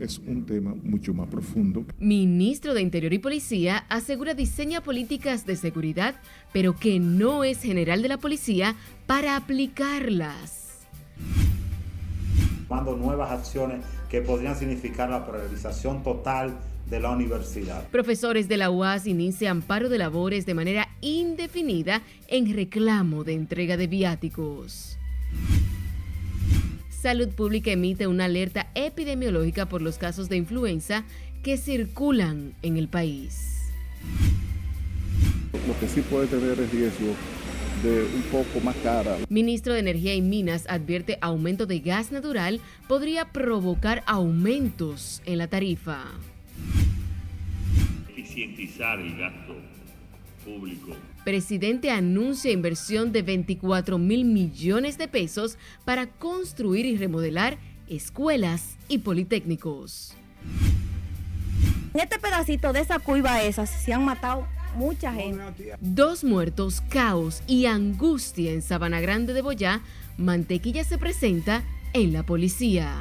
es un tema mucho más profundo. Ministro de Interior y Policía asegura diseña políticas de seguridad, pero que no es general de la policía para aplicarlas. Tomando nuevas acciones que podrían significar la priorización total de la universidad. Profesores de la UAS inician paro de labores de manera indefinida en reclamo de entrega de viáticos. Salud Pública emite una alerta epidemiológica por los casos de influenza que circulan en el país. Lo que sí puede tener es riesgo de un poco más cara. Ministro de Energía y Minas advierte aumento de gas natural podría provocar aumentos en la tarifa. Eficientizar el gasto público. Presidente anuncia inversión de 24 mil millones de pesos para construir y remodelar escuelas y politécnicos. En este pedacito de esa curva esa se han matado mucha gente. Dos muertos, caos y angustia en Sabana Grande de Boyá. Mantequilla se presenta en la policía.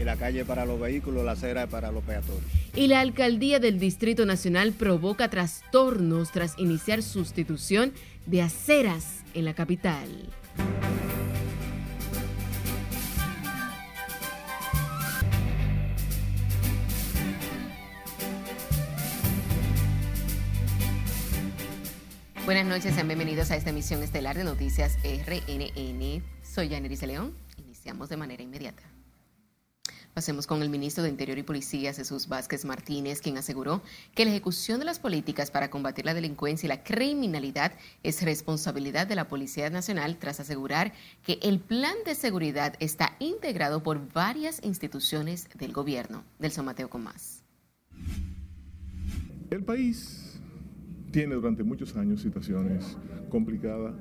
Y la calle para los vehículos, la acera para los peatones. Y la alcaldía del Distrito Nacional provoca trastornos tras iniciar sustitución de aceras en la capital. Buenas noches, sean bienvenidos a esta emisión estelar de Noticias RNN. Soy Yaneris León. Iniciamos de manera inmediata. Pasemos con el ministro de Interior y Policía, Jesús Vázquez Martínez, quien aseguró que la ejecución de las políticas para combatir la delincuencia y la criminalidad es responsabilidad de la Policía Nacional, tras asegurar que el plan de seguridad está integrado por varias instituciones del gobierno. Delson Mateo con más. El país tiene durante muchos años situaciones complicadas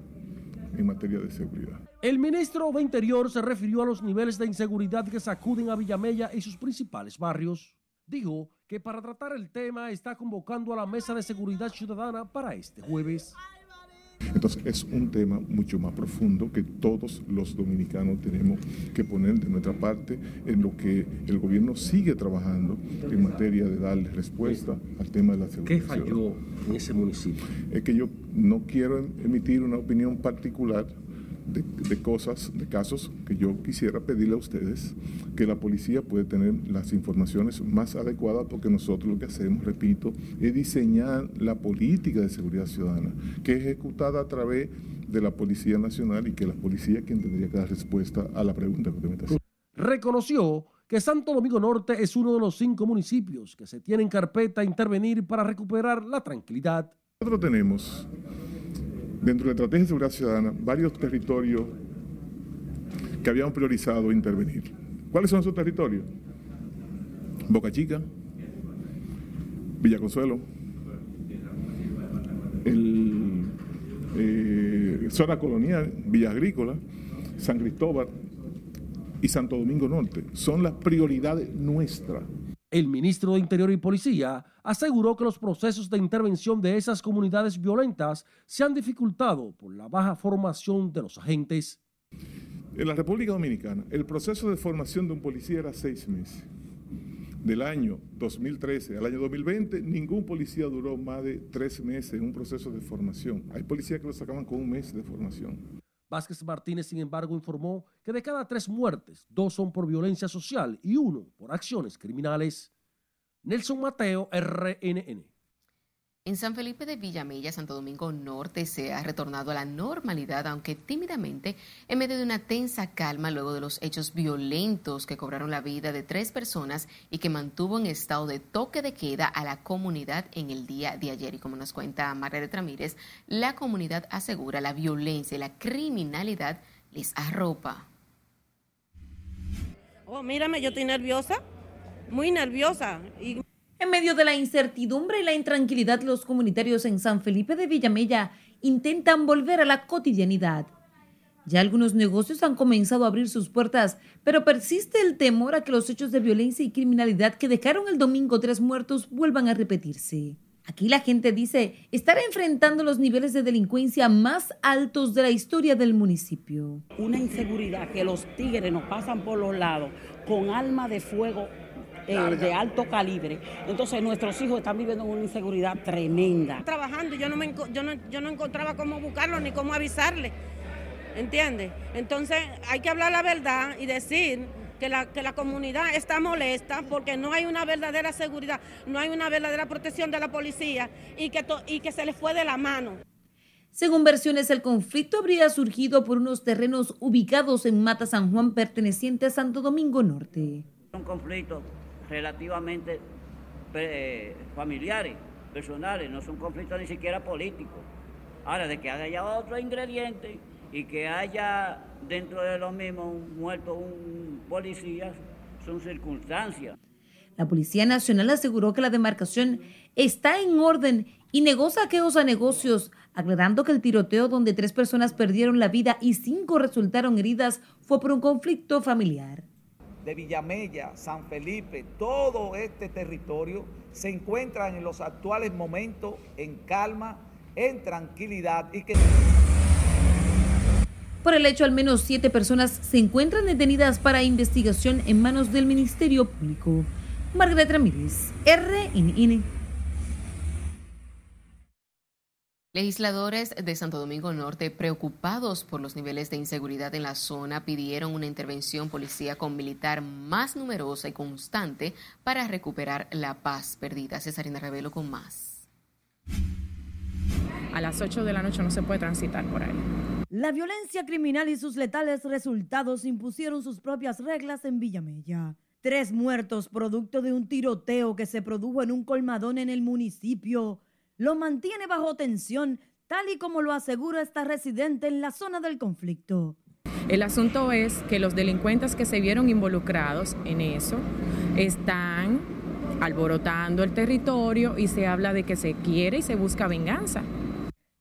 en materia de seguridad. El ministro de Interior se refirió a los niveles de inseguridad que sacuden a Villamella y sus principales barrios. Dijo que para tratar el tema está convocando a la Mesa de Seguridad Ciudadana para este jueves. Entonces es un tema mucho más profundo que todos los dominicanos tenemos que poner de nuestra parte en lo que el gobierno sigue trabajando en materia de darle respuesta al tema de la seguridad. ¿Qué falló en ese municipio? Es que yo no quiero emitir una opinión particular de, de, cosas, de casos que yo quisiera pedirle a ustedes que la policía puede tener las informaciones más adecuadas porque nosotros lo que hacemos, repito, es diseñar la política de seguridad ciudadana que es ejecutada a través de la Policía Nacional y que la policía quien tendría que dar respuesta a la pregunta que usted me está haciendo. Reconoció que Santo Domingo Norte es uno de los cinco municipios que se tienen carpeta a intervenir para recuperar la tranquilidad. Nosotros tenemos dentro de la estrategia de seguridad ciudadana varios territorios que habíamos priorizado intervenir. ¿Cuáles son esos territorios? Boca Chica, Villa Consuelo, el, eh, zona colonial, Villa Agrícola, San Cristóbal y Santo Domingo Norte. Son las prioridades nuestras. El ministro de Interior y Policía aseguró que los procesos de intervención de esas comunidades violentas se han dificultado por la baja formación de los agentes. En la República Dominicana, el proceso de formación de un policía era seis meses. Del año 2013 al año 2020, ningún policía duró más de tres meses en un proceso de formación. Hay policías que lo sacaban con un mes de formación. Vázquez Martínez, sin embargo, informó que de cada tres muertes, dos son por violencia social y uno por acciones criminales. Nelson Mateo, RNN. En San Felipe de Villamella, Santo Domingo Norte, se ha retornado a la normalidad, aunque tímidamente, en medio de una tensa calma luego de los hechos violentos que cobraron la vida de tres personas y que mantuvo en estado de toque de queda a la comunidad en el día de ayer. Y como nos cuenta Margaret Ramírez, la comunidad asegura la violencia y la criminalidad les arropa. Oh, mírame, yo estoy nerviosa, muy nerviosa. Y... En medio de la incertidumbre y la intranquilidad, los comunitarios en San Felipe de Villamella intentan volver a la cotidianidad. Ya algunos negocios han comenzado a abrir sus puertas, pero persiste el temor a que los hechos de violencia y criminalidad que dejaron el domingo tres muertos vuelvan a repetirse. Aquí la gente dice estar enfrentando los niveles de delincuencia más altos de la historia del municipio. Una inseguridad que los tigres nos pasan por los lados con arma de fuego eh, de alto calibre. Entonces nuestros hijos están viviendo una inseguridad tremenda. Trabajando, yo no, me, yo no, yo no encontraba cómo buscarlo ni cómo avisarle. ¿Entiendes? Entonces hay que hablar la verdad y decir que la, que la comunidad está molesta porque no hay una verdadera seguridad, no hay una verdadera protección de la policía y que, y que se les fue de la mano. Según versiones, el conflicto habría surgido por unos terrenos ubicados en Mata San Juan perteneciente a Santo Domingo Norte. Un conflicto relativamente eh, familiares, personales, no son conflictos ni siquiera políticos. Ahora, de que haya otro ingrediente y que haya dentro de lo mismo muerto un policía, son circunstancias. La Policía Nacional aseguró que la demarcación está en orden y negó saqueos a negocios, aclarando que el tiroteo donde tres personas perdieron la vida y cinco resultaron heridas fue por un conflicto familiar de Villamella, San Felipe, todo este territorio se encuentran en los actuales momentos en calma, en tranquilidad y que... Por el hecho, al menos siete personas se encuentran detenidas para investigación en manos del Ministerio Público. Margaret Ramírez, RNN. Legisladores de Santo Domingo Norte, preocupados por los niveles de inseguridad en la zona, pidieron una intervención policía con militar más numerosa y constante para recuperar la paz perdida. Cesarina Revelo con más. A las 8 de la noche no se puede transitar por ahí. La violencia criminal y sus letales resultados impusieron sus propias reglas en Villamella. Tres muertos producto de un tiroteo que se produjo en un colmadón en el municipio lo mantiene bajo tensión, tal y como lo asegura esta residente en la zona del conflicto. El asunto es que los delincuentes que se vieron involucrados en eso están alborotando el territorio y se habla de que se quiere y se busca venganza.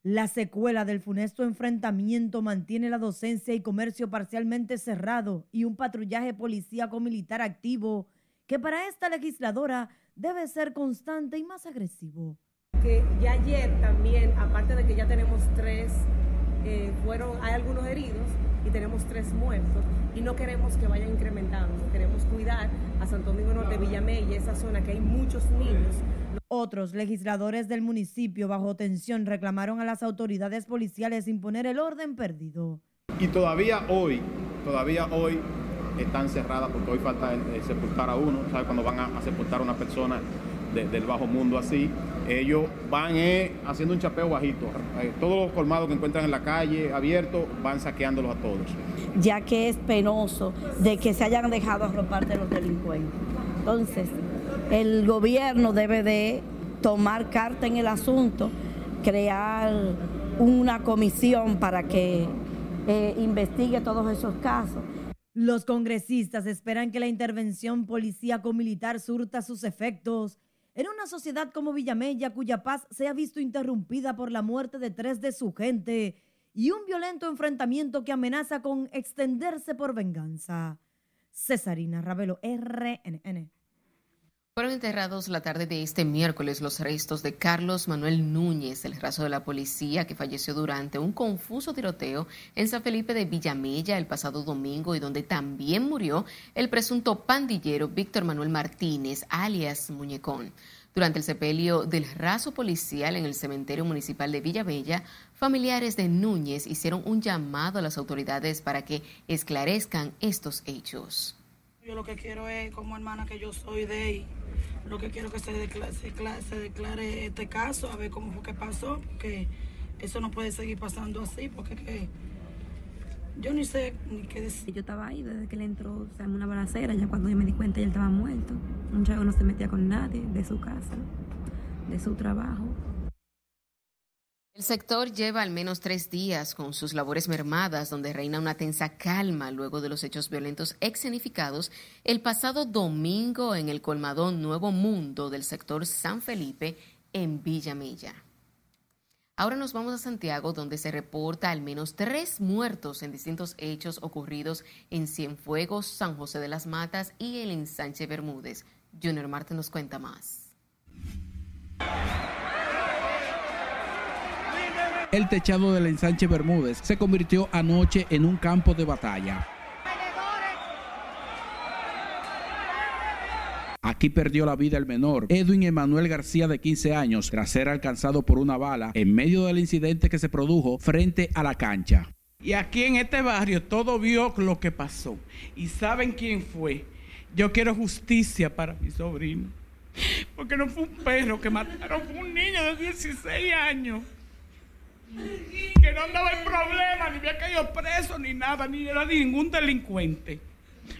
La secuela del funesto enfrentamiento mantiene la docencia y comercio parcialmente cerrado y un patrullaje policíaco militar activo que para esta legisladora debe ser constante y más agresivo que ya ayer también, aparte de que ya tenemos tres, eh, fueron, hay algunos heridos y tenemos tres muertos y no queremos que vayan incrementando, queremos cuidar a Santo Domingo Norte, Villamey y esa zona que hay muchos niños. Otros legisladores del municipio bajo tensión reclamaron a las autoridades policiales imponer el orden perdido. Y todavía hoy, todavía hoy están cerradas porque hoy falta sepultar a uno, ¿sabes? Cuando van a, sepultar a una persona del bajo mundo así, ellos van eh, haciendo un chapeo bajito. Eh, todos los colmados que encuentran en la calle abiertos van saqueándolos a todos. Ya que es penoso de que se hayan dejado arropar de los delincuentes. Entonces, el gobierno debe de tomar carta en el asunto, crear una comisión para que eh, investigue todos esos casos. Los congresistas esperan que la intervención policíaco-militar surta sus efectos en una sociedad como Villamella, cuya paz se ha visto interrumpida por la muerte de tres de su gente y un violento enfrentamiento que amenaza con extenderse por venganza. Cesarina Ravelo, RNN. Fueron enterrados la tarde de este miércoles los restos de Carlos Manuel Núñez, el raso de la policía que falleció durante un confuso tiroteo en San Felipe de Villamella el pasado domingo y donde también murió el presunto pandillero Víctor Manuel Martínez, alias Muñecón. Durante el sepelio del raso policial en el cementerio municipal de Villamella, familiares de Núñez hicieron un llamado a las autoridades para que esclarezcan estos hechos. Yo lo que quiero es, como hermana que yo soy de ahí, lo que quiero que se declare, se declare, este caso, a ver cómo fue que pasó, porque eso no puede seguir pasando así, porque que yo ni sé ni qué decir. Yo estaba ahí desde que él entró, sea, en una balacera, ya cuando yo me di cuenta, él estaba muerto. Un chavo no se metía con nadie de su casa, de su trabajo. El sector lleva al menos tres días con sus labores mermadas, donde reina una tensa calma luego de los hechos violentos escenificados el pasado domingo en el colmadón Nuevo Mundo del sector San Felipe en Villa Mella. Ahora nos vamos a Santiago, donde se reporta al menos tres muertos en distintos hechos ocurridos en Cienfuegos, San José de las Matas y el ensanche Bermúdez. Junior Marte nos cuenta más. El techado del ensanche Bermúdez se convirtió anoche en un campo de batalla. Aquí perdió la vida el menor, Edwin Emanuel García de 15 años, tras ser alcanzado por una bala en medio del incidente que se produjo frente a la cancha. Y aquí en este barrio todo vio lo que pasó. ¿Y saben quién fue? Yo quiero justicia para mi sobrino. Porque no fue un perro que mataron, fue un niño de 16 años. Que no andaba en problema, ni había caído preso, ni nada, ni era ningún delincuente.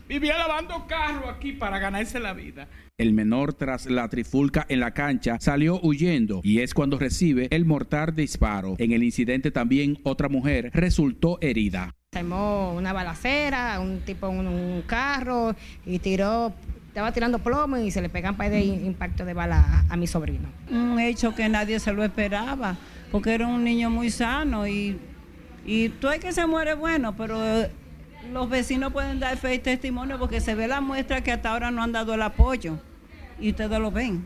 Vivía lavando carro aquí para ganarse la vida. El menor, tras la trifulca en la cancha, salió huyendo y es cuando recibe el mortal disparo. En el incidente también otra mujer resultó herida. Se armó una balacera, un tipo en un carro y tiró, estaba tirando plomo y se le pegan para de impacto de bala a, a mi sobrino. Un hecho que nadie se lo esperaba, porque era un niño muy sano y, y tú hay que se muere bueno, pero los vecinos pueden dar fe y testimonio porque se ve la muestra que hasta ahora no han dado el apoyo y ustedes lo ven.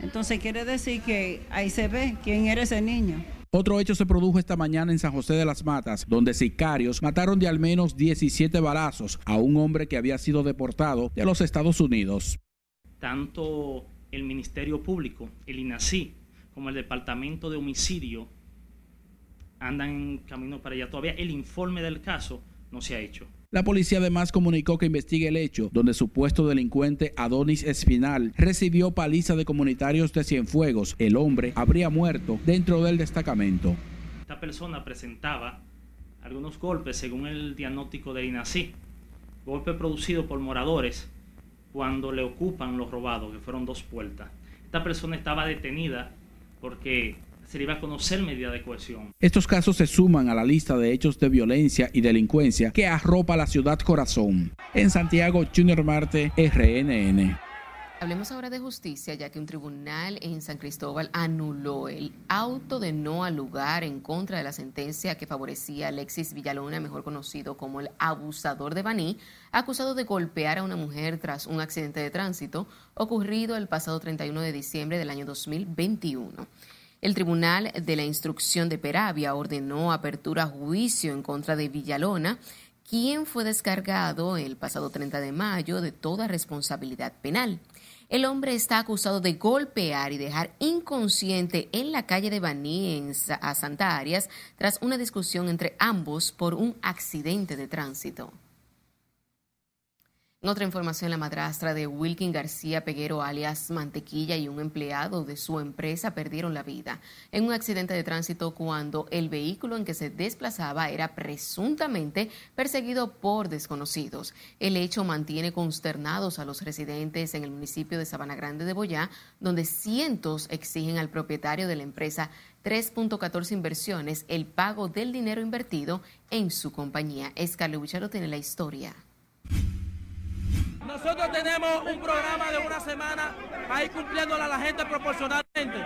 Entonces quiere decir que ahí se ve quién era ese niño. Otro hecho se produjo esta mañana en San José de las Matas, donde sicarios mataron de al menos 17 balazos a un hombre que había sido deportado de los Estados Unidos. Tanto el Ministerio Público, el INACI, como el Departamento de Homicidio andan en camino para allá. Todavía el informe del caso no se ha hecho. La policía además comunicó que investiga el hecho donde supuesto delincuente Adonis Espinal recibió paliza de comunitarios de Cienfuegos. El hombre habría muerto dentro del destacamento. Esta persona presentaba algunos golpes según el diagnóstico de INACI. Golpe producido por moradores cuando le ocupan los robados, que fueron dos puertas. Esta persona estaba detenida porque se le iba a conocer medida de cohesión. Estos casos se suman a la lista de hechos de violencia y delincuencia que arropa la ciudad corazón. En Santiago, Junior Marte, RNN. Hablemos ahora de justicia, ya que un tribunal en San Cristóbal anuló el auto de no al lugar en contra de la sentencia que favorecía a Alexis Villalona, mejor conocido como el abusador de Baní, acusado de golpear a una mujer tras un accidente de tránsito ocurrido el pasado 31 de diciembre del año 2021. El Tribunal de la Instrucción de Peravia ordenó apertura a juicio en contra de Villalona, quien fue descargado el pasado 30 de mayo de toda responsabilidad penal. El hombre está acusado de golpear y dejar inconsciente en la calle de Baní, en a Santa Arias, tras una discusión entre ambos por un accidente de tránsito. En otra información, la madrastra de Wilkin García Peguero, alias Mantequilla, y un empleado de su empresa perdieron la vida en un accidente de tránsito cuando el vehículo en que se desplazaba era presuntamente perseguido por desconocidos. El hecho mantiene consternados a los residentes en el municipio de Sabana Grande de Boyá, donde cientos exigen al propietario de la empresa 3.14 Inversiones el pago del dinero invertido en su compañía. Escarle Bucharo tiene la historia. Nosotros tenemos un programa de una semana para ir cumpliéndole a la gente proporcionalmente.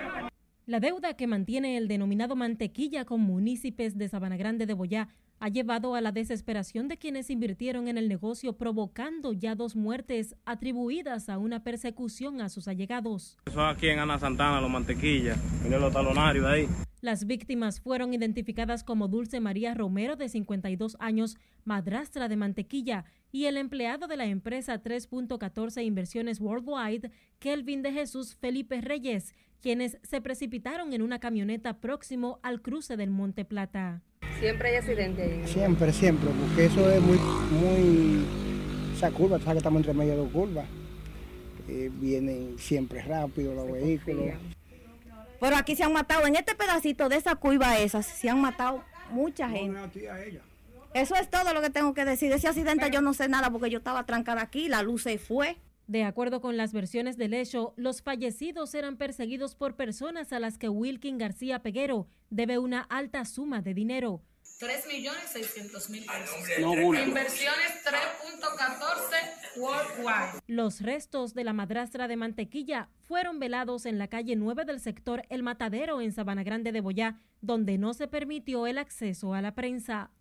La deuda que mantiene el denominado mantequilla con municipios de Sabana Grande de Boyá ha llevado a la desesperación de quienes invirtieron en el negocio, provocando ya dos muertes atribuidas a una persecución a sus allegados. Eso aquí en Ana Santana, los mantequillas, los talonarios ahí. Las víctimas fueron identificadas como Dulce María Romero, de 52 años, madrastra de Mantequilla, y el empleado de la empresa 3.14 Inversiones Worldwide, Kelvin de Jesús Felipe Reyes, quienes se precipitaron en una camioneta próximo al cruce del Monte Plata. Siempre hay accidente ahí. Siempre, siempre, porque eso es muy, muy, esa curva, tú sabes que estamos entre medio de dos curvas. Eh, vienen siempre rápido los vehículos. Pero aquí se han matado, en este pedacito de esa curva esa, se han matado mucha gente. Eso es todo lo que tengo que decir. De ese accidente yo no sé nada porque yo estaba trancada aquí, la luz se fue. De acuerdo con las versiones del hecho, los fallecidos eran perseguidos por personas a las que Wilkin García Peguero debe una alta suma de dinero. 3 millones 600 mil pesos. No. Inversiones 3.14 worldwide. Los restos de la madrastra de Mantequilla fueron velados en la calle 9 del sector El Matadero en Sabana Grande de Boyá, donde no se permitió el acceso a la prensa.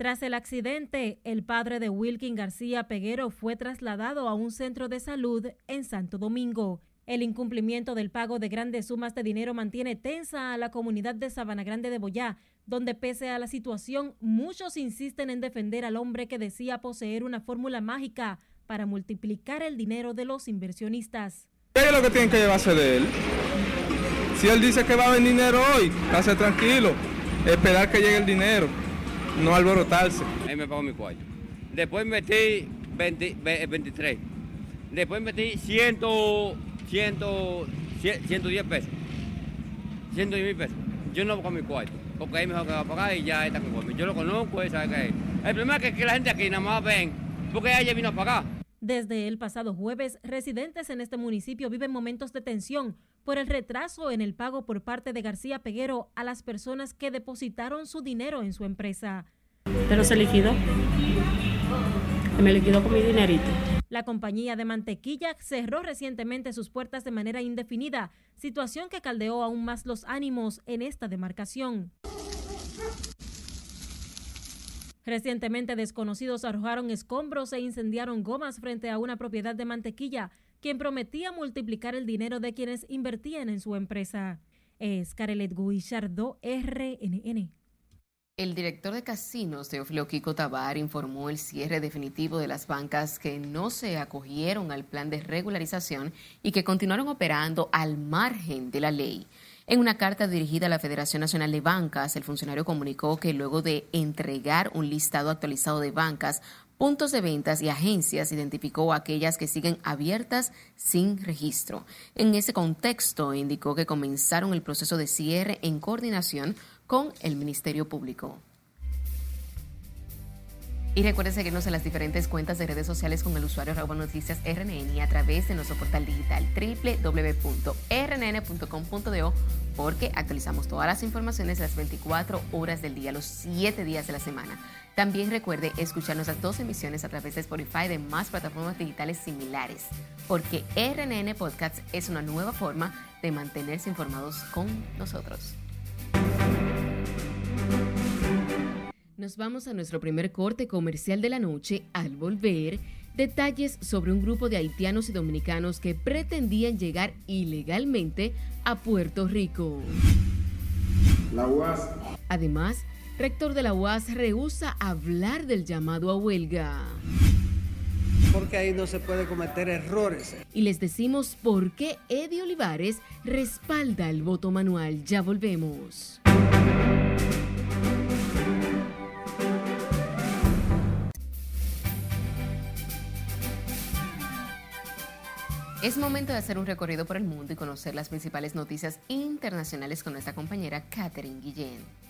Tras el accidente, el padre de Wilkin García Peguero fue trasladado a un centro de salud en Santo Domingo. El incumplimiento del pago de grandes sumas de dinero mantiene tensa a la comunidad de Sabana Grande de Boyá, donde pese a la situación, muchos insisten en defender al hombre que decía poseer una fórmula mágica para multiplicar el dinero de los inversionistas. ¿Qué es lo que tienen que llevarse de él? Si él dice que va a venir dinero hoy, estarse tranquilo, esperar que llegue el dinero, no alborotarse. Ahí me pago mi cuarto. Después metí 20, ve- 23. Después metí 100, 100, 110 pesos. 110 mil pesos. Yo no pago mi cuarto, porque ahí mejor que va a pagar y ya está conforme. Yo lo conozco, él sabe que es. El problema es que, que la gente aquí nada más ven, porque ella vino a pagar. Desde el pasado jueves, residentes en este municipio viven momentos de tensión por el retraso en el pago por parte de García Peguero a las personas que depositaron su dinero en su empresa. pero se liquidó. Me liquidó con mi dinerito. La compañía de mantequilla cerró recientemente sus puertas de manera indefinida, situación que caldeó aún más los ánimos en esta demarcación. Recientemente desconocidos arrojaron escombros e incendiaron gomas frente a una propiedad de mantequilla, quien prometía multiplicar el dinero de quienes invertían en su empresa. Es Carelet Guillardó, RNN. El director de casinos, Teófilo Kiko Tabar, informó el cierre definitivo de las bancas que no se acogieron al plan de regularización y que continuaron operando al margen de la ley. En una carta dirigida a la Federación Nacional de Bancas, el funcionario comunicó que luego de entregar un listado actualizado de bancas, puntos de ventas y agencias, identificó aquellas que siguen abiertas sin registro. En ese contexto, indicó que comenzaron el proceso de cierre en coordinación con el Ministerio Público. Y recuerden seguirnos en las diferentes cuentas de redes sociales con el usuario arroba noticias RNN y a través de nuestro portal digital www.rnn.com.do porque actualizamos todas las informaciones las 24 horas del día, los 7 días de la semana. También recuerde escuchar nuestras dos emisiones a través de Spotify y de más plataformas digitales similares, porque RNN Podcast es una nueva forma de mantenerse informados con nosotros. Nos vamos a nuestro primer corte comercial de la noche. Al volver, detalles sobre un grupo de haitianos y dominicanos que pretendían llegar ilegalmente a Puerto Rico. La UAS Además, rector de la UAS rehúsa hablar del llamado a huelga. porque ahí no se puede cometer errores. Y les decimos por qué Eddie Olivares respalda el voto manual. Ya volvemos. Es momento de hacer un recorrido por el mundo y conocer las principales noticias internacionales con nuestra compañera Catherine Guillén.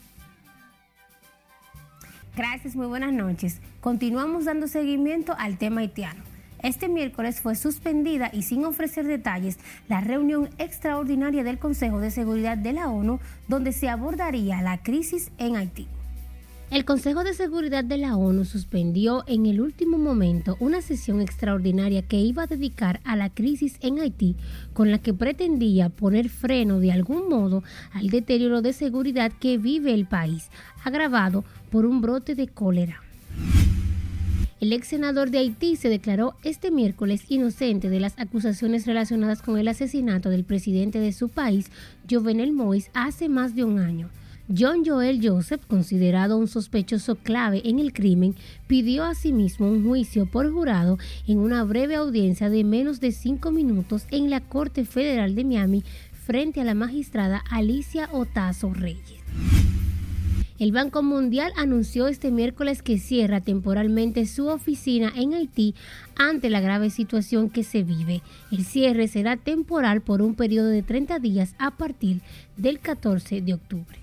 Gracias, muy buenas noches. Continuamos dando seguimiento al tema haitiano. Este miércoles fue suspendida y sin ofrecer detalles la reunión extraordinaria del Consejo de Seguridad de la ONU donde se abordaría la crisis en Haití. El Consejo de Seguridad de la ONU suspendió en el último momento una sesión extraordinaria que iba a dedicar a la crisis en Haití, con la que pretendía poner freno de algún modo al deterioro de seguridad que vive el país, agravado por un brote de cólera. El ex senador de Haití se declaró este miércoles inocente de las acusaciones relacionadas con el asesinato del presidente de su país, Jovenel Moïse, hace más de un año. John Joel Joseph, considerado un sospechoso clave en el crimen, pidió asimismo un juicio por jurado en una breve audiencia de menos de cinco minutos en la Corte Federal de Miami frente a la magistrada Alicia Otazo Reyes. El Banco Mundial anunció este miércoles que cierra temporalmente su oficina en Haití ante la grave situación que se vive. El cierre será temporal por un periodo de 30 días a partir del 14 de octubre.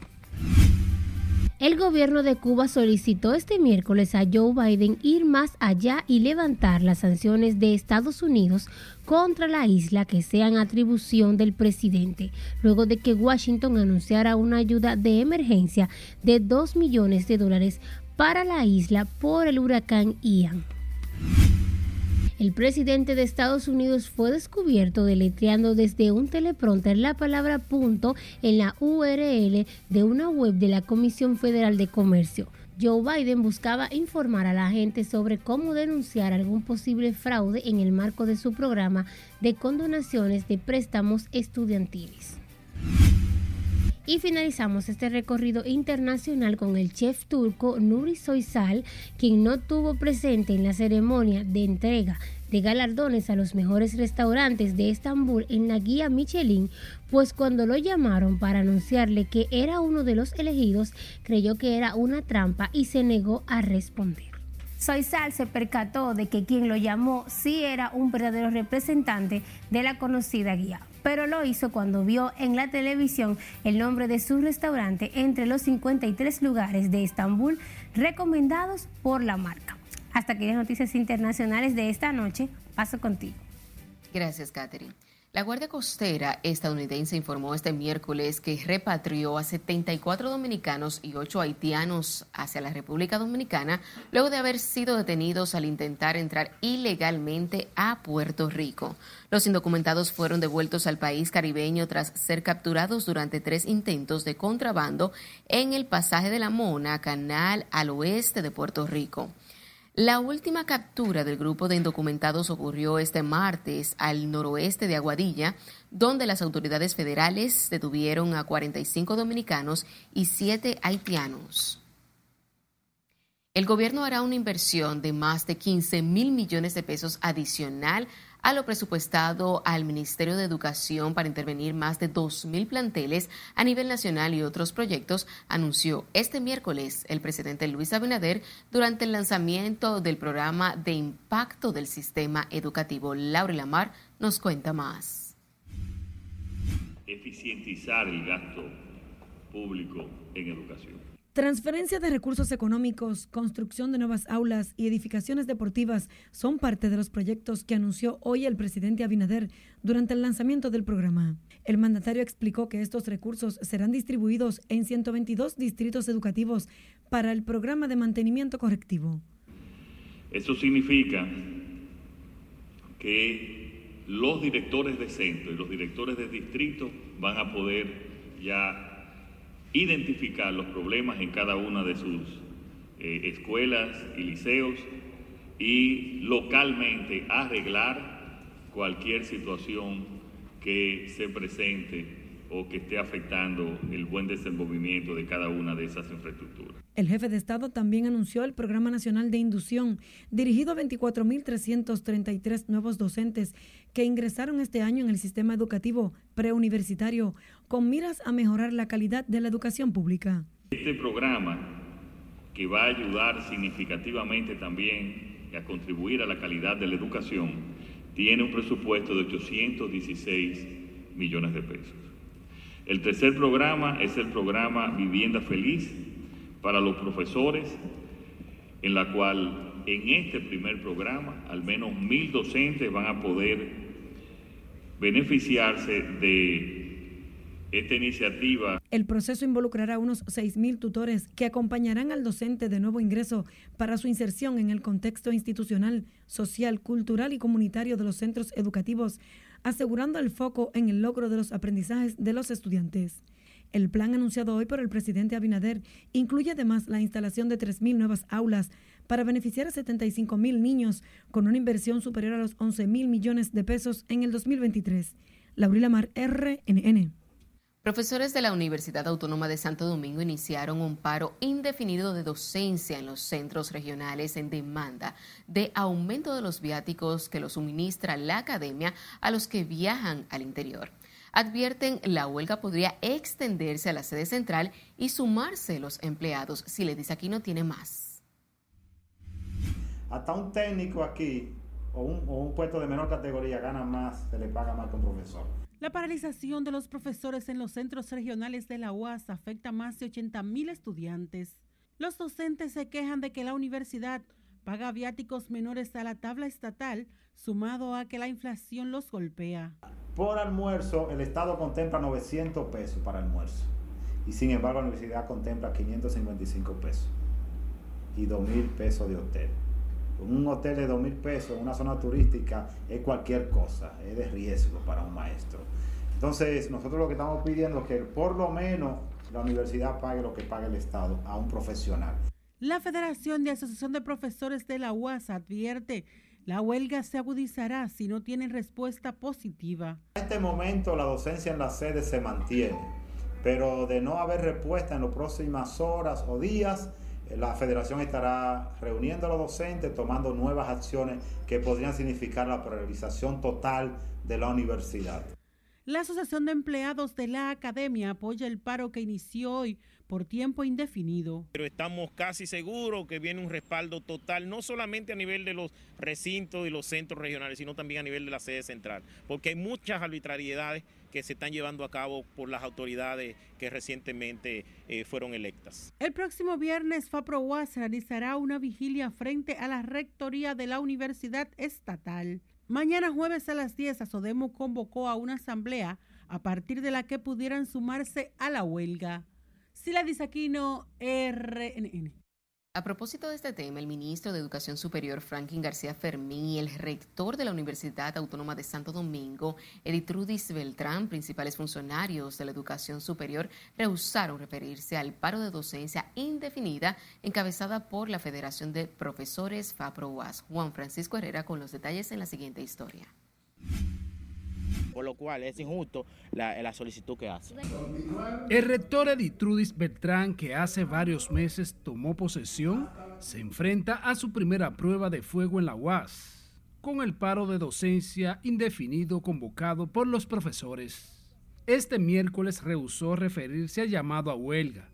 El gobierno de Cuba solicitó este miércoles a Joe Biden ir más allá y levantar las sanciones de Estados Unidos contra la isla que sean atribución del presidente, luego de que Washington anunciara una ayuda de emergencia de 2 millones de dólares para la isla por el huracán Ian. El presidente de Estados Unidos fue descubierto deletreando desde un teleprompter la palabra punto en la URL de una web de la Comisión Federal de Comercio. Joe Biden buscaba informar a la gente sobre cómo denunciar algún posible fraude en el marco de su programa de condonaciones de préstamos estudiantiles. Y finalizamos este recorrido internacional con el chef turco Nuri Soysal, quien no tuvo presente en la ceremonia de entrega de galardones a los mejores restaurantes de Estambul en la guía Michelin, pues cuando lo llamaron para anunciarle que era uno de los elegidos, creyó que era una trampa y se negó a responder. Soysal se percató de que quien lo llamó sí era un verdadero representante de la conocida guía, pero lo hizo cuando vio en la televisión el nombre de su restaurante entre los 53 lugares de Estambul recomendados por la marca. Hasta aquí las noticias internacionales de esta noche. Paso contigo. Gracias, Catherine. La Guardia Costera estadounidense informó este miércoles que repatrió a 74 dominicanos y 8 haitianos hacia la República Dominicana luego de haber sido detenidos al intentar entrar ilegalmente a Puerto Rico. Los indocumentados fueron devueltos al país caribeño tras ser capturados durante tres intentos de contrabando en el pasaje de la Mona, canal al oeste de Puerto Rico. La última captura del grupo de indocumentados ocurrió este martes al noroeste de Aguadilla, donde las autoridades federales detuvieron a 45 dominicanos y 7 haitianos. El gobierno hará una inversión de más de 15 mil millones de pesos adicional a lo presupuestado al Ministerio de Educación para intervenir más de 2.000 planteles a nivel nacional y otros proyectos, anunció este miércoles el presidente Luis Abinader durante el lanzamiento del programa de impacto del sistema educativo. Laura Lamar nos cuenta más. Eficientizar el gasto público en educación. Transferencia de recursos económicos, construcción de nuevas aulas y edificaciones deportivas son parte de los proyectos que anunció hoy el presidente Abinader durante el lanzamiento del programa. El mandatario explicó que estos recursos serán distribuidos en 122 distritos educativos para el programa de mantenimiento correctivo. Eso significa que los directores de centro y los directores de distrito van a poder ya identificar los problemas en cada una de sus eh, escuelas y liceos y localmente arreglar cualquier situación que se presente o que esté afectando el buen desenvolvimiento de cada una de esas infraestructuras. El jefe de Estado también anunció el Programa Nacional de Inducción, dirigido a 24.333 nuevos docentes que ingresaron este año en el sistema educativo preuniversitario, con miras a mejorar la calidad de la educación pública. Este programa, que va a ayudar significativamente también a contribuir a la calidad de la educación, tiene un presupuesto de 816 millones de pesos. El tercer programa es el programa Vivienda Feliz para los profesores, en la cual en este primer programa al menos mil docentes van a poder beneficiarse de esta iniciativa. El proceso involucrará unos 6.000 tutores que acompañarán al docente de nuevo ingreso para su inserción en el contexto institucional, social, cultural y comunitario de los centros educativos, asegurando el foco en el logro de los aprendizajes de los estudiantes. El plan anunciado hoy por el presidente Abinader incluye además la instalación de 3.000 nuevas aulas para beneficiar a 75.000 niños con una inversión superior a los 11.000 millones de pesos en el 2023. Laurila Mar, RNN. Profesores de la Universidad Autónoma de Santo Domingo iniciaron un paro indefinido de docencia en los centros regionales en demanda de aumento de los viáticos que los suministra la academia a los que viajan al interior. Advierten la huelga podría extenderse a la sede central y sumarse los empleados si le dice aquí no tiene más. Hasta un técnico aquí o un, o un puesto de menor categoría gana más, se le paga más que un profesor. La paralización de los profesores en los centros regionales de la UAS afecta a más de 80 mil estudiantes. Los docentes se quejan de que la universidad paga viáticos menores a la tabla estatal, sumado a que la inflación los golpea. Por almuerzo, el Estado contempla 900 pesos para almuerzo. Y sin embargo, la universidad contempla 555 pesos y 2 mil pesos de hotel. Un hotel de 2 mil pesos en una zona turística es cualquier cosa, es de riesgo para un maestro. Entonces, nosotros lo que estamos pidiendo es que por lo menos la universidad pague lo que paga el Estado a un profesional. La Federación de Asociación de Profesores de la UAS advierte la huelga se agudizará si no tienen respuesta positiva. En este momento la docencia en la sede se mantiene, pero de no haber respuesta en las próximas horas o días, la federación estará reuniendo a los docentes, tomando nuevas acciones que podrían significar la priorización total de la universidad. La Asociación de Empleados de la Academia apoya el paro que inició hoy por tiempo indefinido. Pero estamos casi seguros que viene un respaldo total, no solamente a nivel de los recintos y los centros regionales, sino también a nivel de la sede central, porque hay muchas arbitrariedades que se están llevando a cabo por las autoridades que recientemente eh, fueron electas. El próximo viernes FAPROUAS realizará una vigilia frente a la rectoría de la Universidad Estatal. Mañana jueves a las 10, Asodemo convocó a una asamblea a partir de la que pudieran sumarse a la huelga. Sila Disaquino, RNN. A propósito de este tema, el ministro de Educación Superior, Franklin García Fermín, y el rector de la Universidad Autónoma de Santo Domingo, Eritrudis Beltrán, principales funcionarios de la educación superior, rehusaron referirse al paro de docencia indefinida encabezada por la Federación de Profesores FAPROAS. Juan Francisco Herrera con los detalles en la siguiente historia por lo cual es injusto la, la, solicitud que hace. El rector Editrudis Beltrán, que hace varios meses tomó posesión, se enfrenta a su primera prueba de fuego en la UAS, con el paro de docencia indefinido convocado por los profesores. Este miércoles rehusó referirse al llamado a huelga.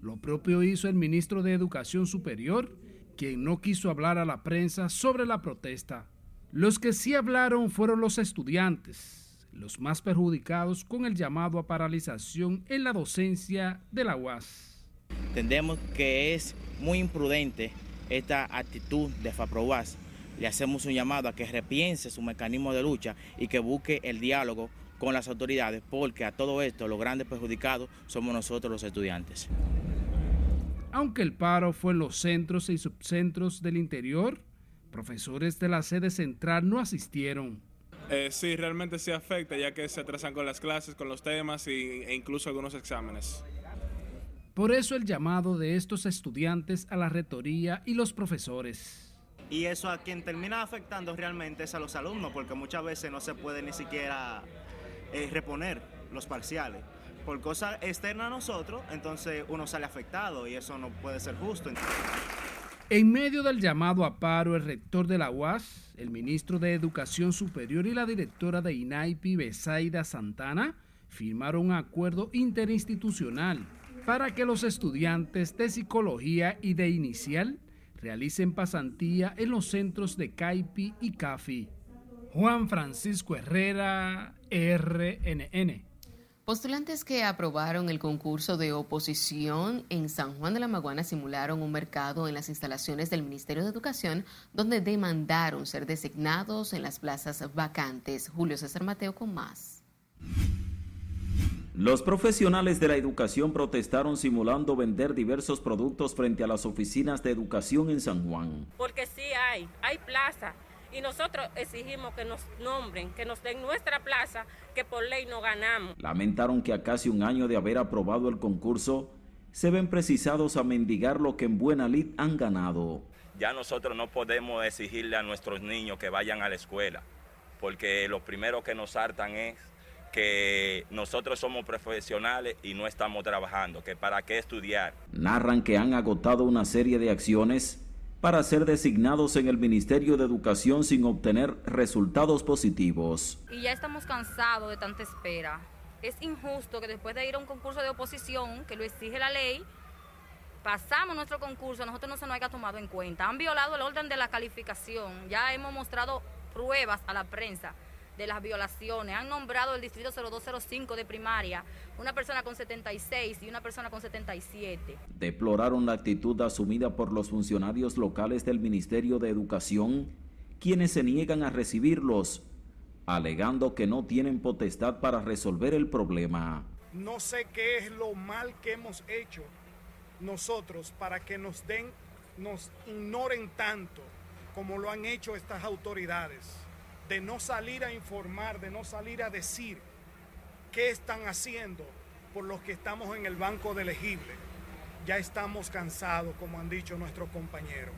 Lo propio hizo el ministro de Educación Superior, quien no quiso hablar a la prensa sobre la protesta. Los que sí hablaron fueron los estudiantes, los más perjudicados con el llamado a paralización en la docencia de la UAS. Entendemos que es muy imprudente esta actitud de FAPROUAS. Le hacemos un llamado a que repiense su mecanismo de lucha y que busque el diálogo con las autoridades, porque a todo esto los grandes perjudicados somos nosotros los estudiantes. Aunque el paro fue en los centros y subcentros del interior, profesores de la sede central no asistieron. Eh, sí, realmente sí afecta, ya que se atrasan con las clases, con los temas y, e incluso algunos exámenes. Por eso el llamado de estos estudiantes a la rectoría y los profesores. Y eso a quien termina afectando realmente es a los alumnos, porque muchas veces no se puede ni siquiera eh, reponer los parciales. Por cosas externas a nosotros, entonces uno sale afectado y eso no puede ser justo. En medio del llamado a paro, el rector de la UAS, el ministro de Educación Superior y la directora de INAIPI, Besaida Santana, firmaron un acuerdo interinstitucional para que los estudiantes de psicología y de inicial realicen pasantía en los centros de CAIPI y CAFI. Juan Francisco Herrera, RNN. Postulantes que aprobaron el concurso de oposición en San Juan de la Maguana simularon un mercado en las instalaciones del Ministerio de Educación donde demandaron ser designados en las plazas vacantes. Julio César Mateo con más. Los profesionales de la educación protestaron simulando vender diversos productos frente a las oficinas de educación en San Juan. Porque sí hay, hay plaza y nosotros exigimos que nos nombren, que nos den nuestra plaza, que por ley no ganamos. Lamentaron que a casi un año de haber aprobado el concurso, se ven precisados a mendigar lo que en buena lid han ganado. Ya nosotros no podemos exigirle a nuestros niños que vayan a la escuela, porque lo primero que nos hartan es que nosotros somos profesionales y no estamos trabajando, que para qué estudiar. Narran que han agotado una serie de acciones para ser designados en el Ministerio de Educación sin obtener resultados positivos. Y ya estamos cansados de tanta espera. Es injusto que después de ir a un concurso de oposición, que lo exige la ley, pasamos nuestro concurso, a nosotros no se nos haya tomado en cuenta. Han violado el orden de la calificación, ya hemos mostrado pruebas a la prensa de las violaciones. Han nombrado el distrito 0205 de primaria, una persona con 76 y una persona con 77. Deploraron la actitud asumida por los funcionarios locales del Ministerio de Educación, quienes se niegan a recibirlos, alegando que no tienen potestad para resolver el problema. No sé qué es lo mal que hemos hecho nosotros para que nos den, nos ignoren tanto como lo han hecho estas autoridades de no salir a informar, de no salir a decir qué están haciendo por los que estamos en el banco de elegible. Ya estamos cansados, como han dicho nuestros compañeros.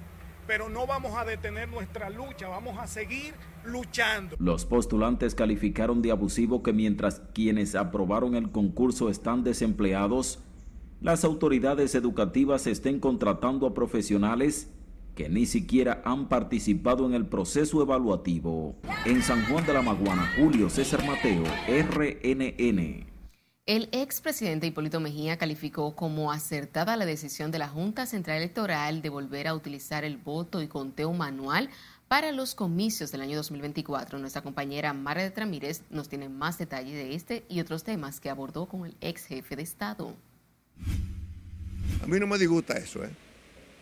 Pero no vamos a detener nuestra lucha, vamos a seguir luchando. Los postulantes calificaron de abusivo que mientras quienes aprobaron el concurso están desempleados, las autoridades educativas estén contratando a profesionales que ni siquiera han participado en el proceso evaluativo. En San Juan de la Maguana, Julio César Mateo, RNN. El expresidente Hipólito Mejía calificó como acertada la decisión de la Junta Central Electoral de volver a utilizar el voto y conteo manual para los comicios del año 2024. Nuestra compañera Mara de Tramírez nos tiene más detalles de este y otros temas que abordó con el ex jefe de Estado. A mí no me disgusta eso, ¿eh?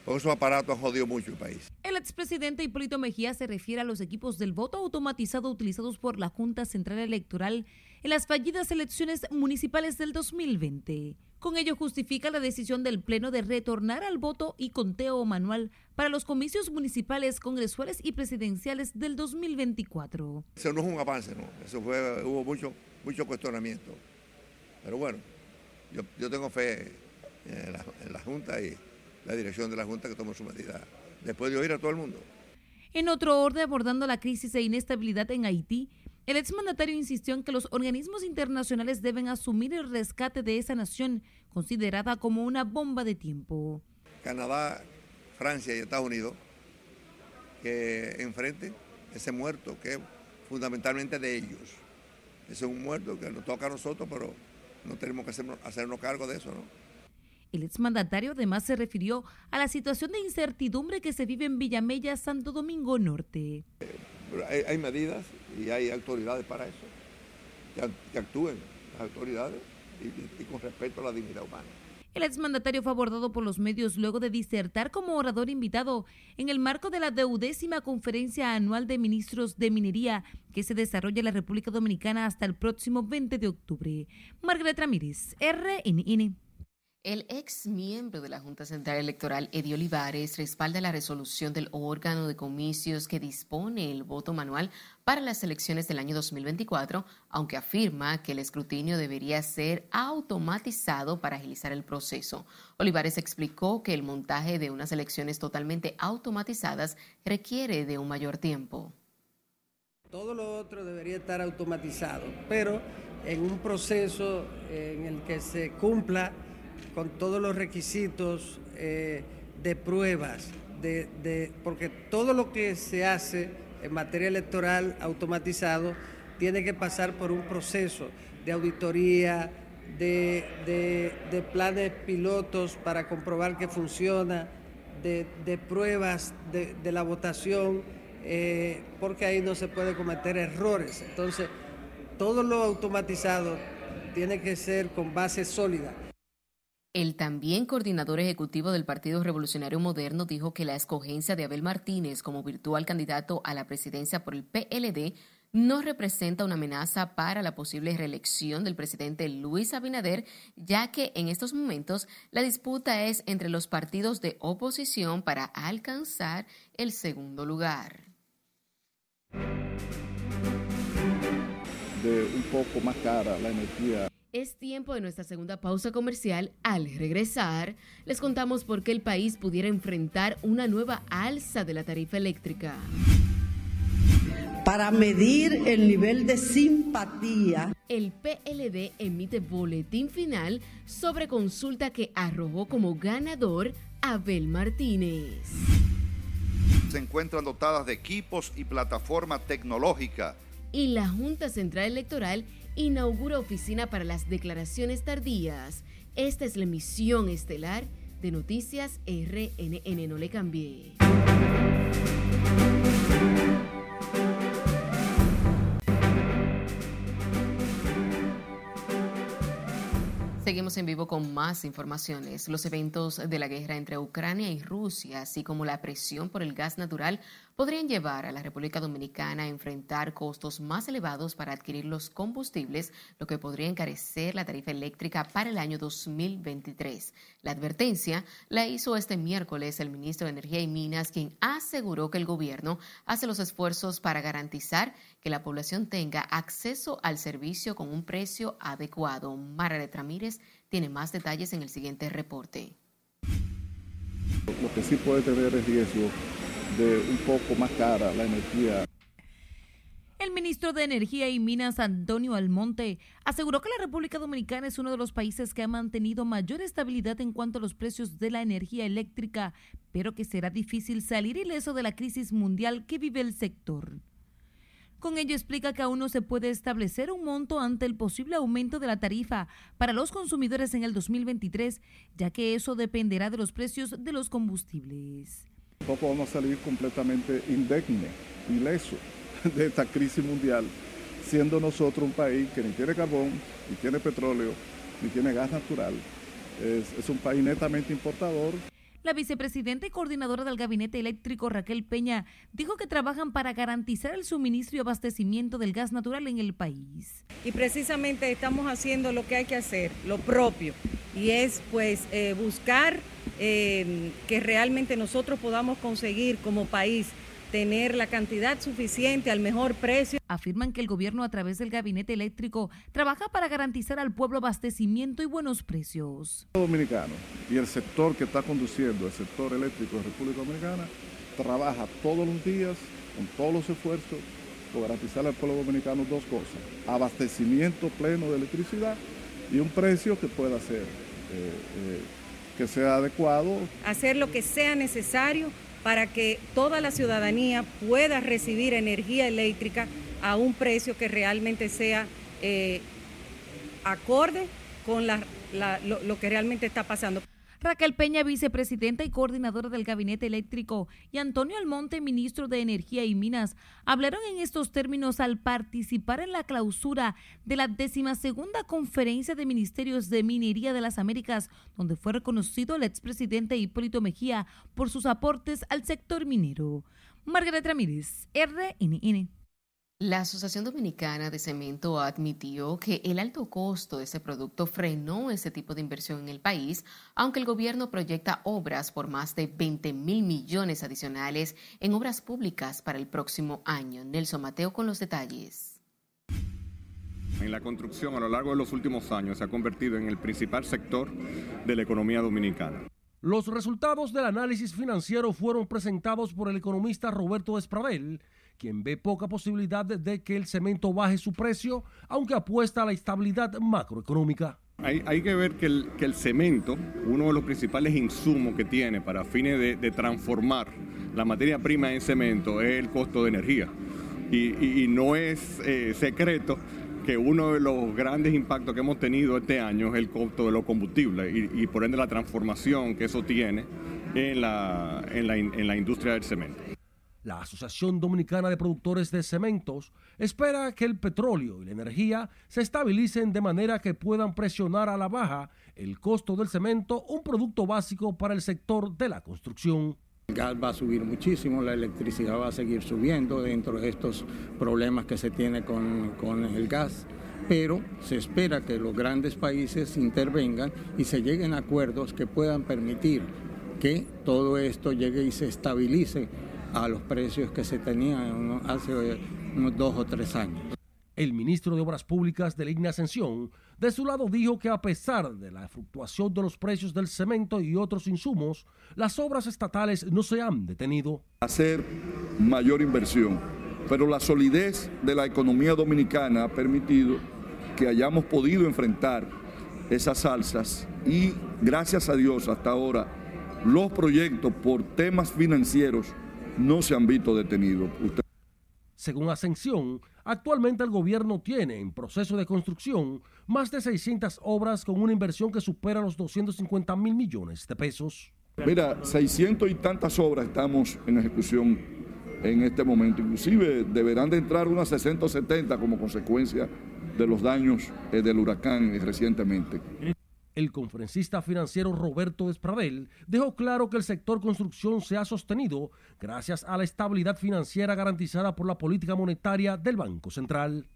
Porque esos aparatos han jodido mucho el país. El expresidente Hipólito Mejía se refiere a los equipos del voto automatizado utilizados por la Junta Central Electoral en las fallidas elecciones municipales del 2020. Con ello justifica la decisión del Pleno de retornar al voto y conteo manual para los comicios municipales, congresuales y presidenciales del 2024. Eso no es un avance, ¿no? Eso fue, hubo mucho, mucho cuestionamiento. Pero bueno, yo, yo tengo fe en la, en la Junta y la dirección de la Junta que tomó su medida después de oír a todo el mundo. En otro orden, abordando la crisis e inestabilidad en Haití, el exmandatario insistió en que los organismos internacionales deben asumir el rescate de esa nación, considerada como una bomba de tiempo. Canadá, Francia y Estados Unidos que enfrenten ese muerto que es fundamentalmente de ellos. Ese es un muerto que nos toca a nosotros, pero no tenemos que hacernos, hacernos cargo de eso, ¿no? El exmandatario además se refirió a la situación de incertidumbre que se vive en Villamella, Santo Domingo Norte. Hay, hay, medidas y hay autoridades para eso, que, que actúen las autoridades y, y con respeto a la dignidad humana. El exmandatario fue abordado por los medios luego de disertar como orador invitado en el marco de la deudécima conferencia anual de ministros de minería que se desarrolla en la República Dominicana hasta el próximo 20 de octubre. Margaret Ramírez, RNN. El ex miembro de la Junta Central Electoral, Eddie Olivares, respalda la resolución del órgano de comicios que dispone el voto manual para las elecciones del año 2024, aunque afirma que el escrutinio debería ser automatizado para agilizar el proceso. Olivares explicó que el montaje de unas elecciones totalmente automatizadas requiere de un mayor tiempo. Todo lo otro debería estar automatizado, pero en un proceso en el que se cumpla con todos los requisitos eh, de pruebas, de, de, porque todo lo que se hace en materia electoral automatizado tiene que pasar por un proceso de auditoría, de, de planes pilotos para comprobar que funciona, de, pruebas de, la votación, eh, porque ahí no se puede cometer errores. Entonces, todo lo automatizado tiene que ser con base sólida. El también coordinador ejecutivo del Partido Revolucionario Moderno dijo que la escogencia de Abel Martínez como virtual candidato a la presidencia por el PLD no representa una amenaza para la posible reelección del presidente Luis Abinader, ya que en estos momentos la disputa es entre los partidos de oposición para alcanzar el segundo lugar. De un poco más cara la energía es tiempo de nuestra segunda pausa comercial. Al regresar, les contamos por qué el país pudiera enfrentar una nueva alza de la tarifa eléctrica. Para medir el nivel de simpatía, el PLD emite boletín final sobre consulta que arrojó como ganador a Abel Martínez. Se encuentran dotadas de equipos y plataforma tecnológica. Y la Junta Central Electoral inaugura oficina para las declaraciones tardías. Esta es la emisión estelar de Noticias RNN. No le cambie. Seguimos en vivo con más informaciones. Los eventos de la guerra entre Ucrania y Rusia, así como la presión por el gas natural, podrían llevar a la República Dominicana a enfrentar costos más elevados para adquirir los combustibles, lo que podría encarecer la tarifa eléctrica para el año 2023. La advertencia la hizo este miércoles el ministro de Energía y Minas, quien aseguró que el gobierno hace los esfuerzos para garantizar que la población tenga acceso al servicio con un precio adecuado. Margaret Ramírez tiene más detalles en el siguiente reporte. Lo que sí puede tener es riesgo de un poco más cara la energía. El ministro de Energía y Minas, Antonio Almonte, aseguró que la República Dominicana es uno de los países que ha mantenido mayor estabilidad en cuanto a los precios de la energía eléctrica, pero que será difícil salir ileso de la crisis mundial que vive el sector. Con ello explica que aún no se puede establecer un monto ante el posible aumento de la tarifa para los consumidores en el 2023, ya que eso dependerá de los precios de los combustibles. Tampoco vamos a salir completamente indemne, ileso de esta crisis mundial, siendo nosotros un país que ni tiene carbón, ni tiene petróleo, ni tiene gas natural. Es un país netamente importador. La vicepresidenta y coordinadora del Gabinete Eléctrico, Raquel Peña, dijo que trabajan para garantizar el suministro y abastecimiento del gas natural en el país. Y precisamente estamos haciendo lo que hay que hacer, lo propio, y es pues eh, buscar eh, que realmente nosotros podamos conseguir como país tener la cantidad suficiente al mejor precio. Afirman que el gobierno a través del gabinete eléctrico trabaja para garantizar al pueblo abastecimiento y buenos precios. Dominicano y el sector que está conduciendo el sector eléctrico de República Dominicana trabaja todos los días con todos los esfuerzos por garantizar al pueblo dominicano dos cosas, abastecimiento pleno de electricidad y un precio que pueda ser, eh, eh, que sea adecuado. Hacer lo que sea necesario para que toda la ciudadanía pueda recibir energía eléctrica a un precio que realmente sea eh, acorde con lo que realmente está pasando. Raquel Peña, vicepresidenta y coordinadora del Gabinete Eléctrico, y Antonio Almonte, ministro de Energía y Minas, hablaron en estos términos al participar en la clausura de la decimasegunda Conferencia de Ministerios de Minería de las Américas, donde fue reconocido el expresidente Hipólito Mejía por sus aportes al sector minero. Margaret Ramírez, RNN. La Asociación Dominicana de Cemento admitió que el alto costo de ese producto frenó ese tipo de inversión en el país, aunque el gobierno proyecta obras por más de 20 mil millones adicionales en obras públicas para el próximo año. Nelson Mateo con los detalles. En la construcción a lo largo de los últimos años se ha convertido en el principal sector de la economía dominicana. Los resultados del análisis financiero fueron presentados por el economista Roberto Espravel, quien ve poca posibilidad de que el cemento baje su precio, aunque apuesta a la estabilidad macroeconómica. Hay, que ver que el, cemento, uno de los principales insumos que tiene para fines de, transformar la materia prima en cemento es el costo de energía. Y, no es eh, secreto que uno de los grandes impactos que hemos tenido este año es el costo de los combustibles y, por ende la transformación que eso tiene en la industria del cemento. La Asociación Dominicana de Productores de Cementos espera que el petróleo y la energía se estabilicen de manera que puedan presionar a la baja el costo del cemento, un producto básico para el sector de la construcción. El gas va a subir muchísimo, la electricidad va a seguir subiendo dentro de estos problemas que se tiene con, con el gas pero se espera que los grandes países intervengan y se lleguen a acuerdos que puedan permitir que todo esto llegue y se estabilice a los precios que se tenían hace unos dos o tres años. El ministro de Obras Públicas de la Ascensión, de su lado, dijo que a pesar de la fluctuación de los precios del cemento y otros insumos, las obras estatales no se han detenido. Hacer mayor inversión, pero la solidez de la economía dominicana ha permitido que hayamos podido enfrentar esas alzas y gracias a Dios hasta ahora los proyectos por temas financieros no se han visto detenidos. Usted... Según Ascensión, actualmente el gobierno tiene en proceso de construcción más de 600 obras con una inversión que supera los 250 mil millones de pesos. Mira, 600 y tantas obras estamos en ejecución en este momento. Inclusive deberán de entrar unas 60 o 70 como consecuencia de los daños eh, del huracán eh, recientemente. El conferencista financiero Roberto Despradel dejó claro que el sector construcción se ha sostenido gracias a la estabilidad financiera garantizada por la política monetaria del Banco Central.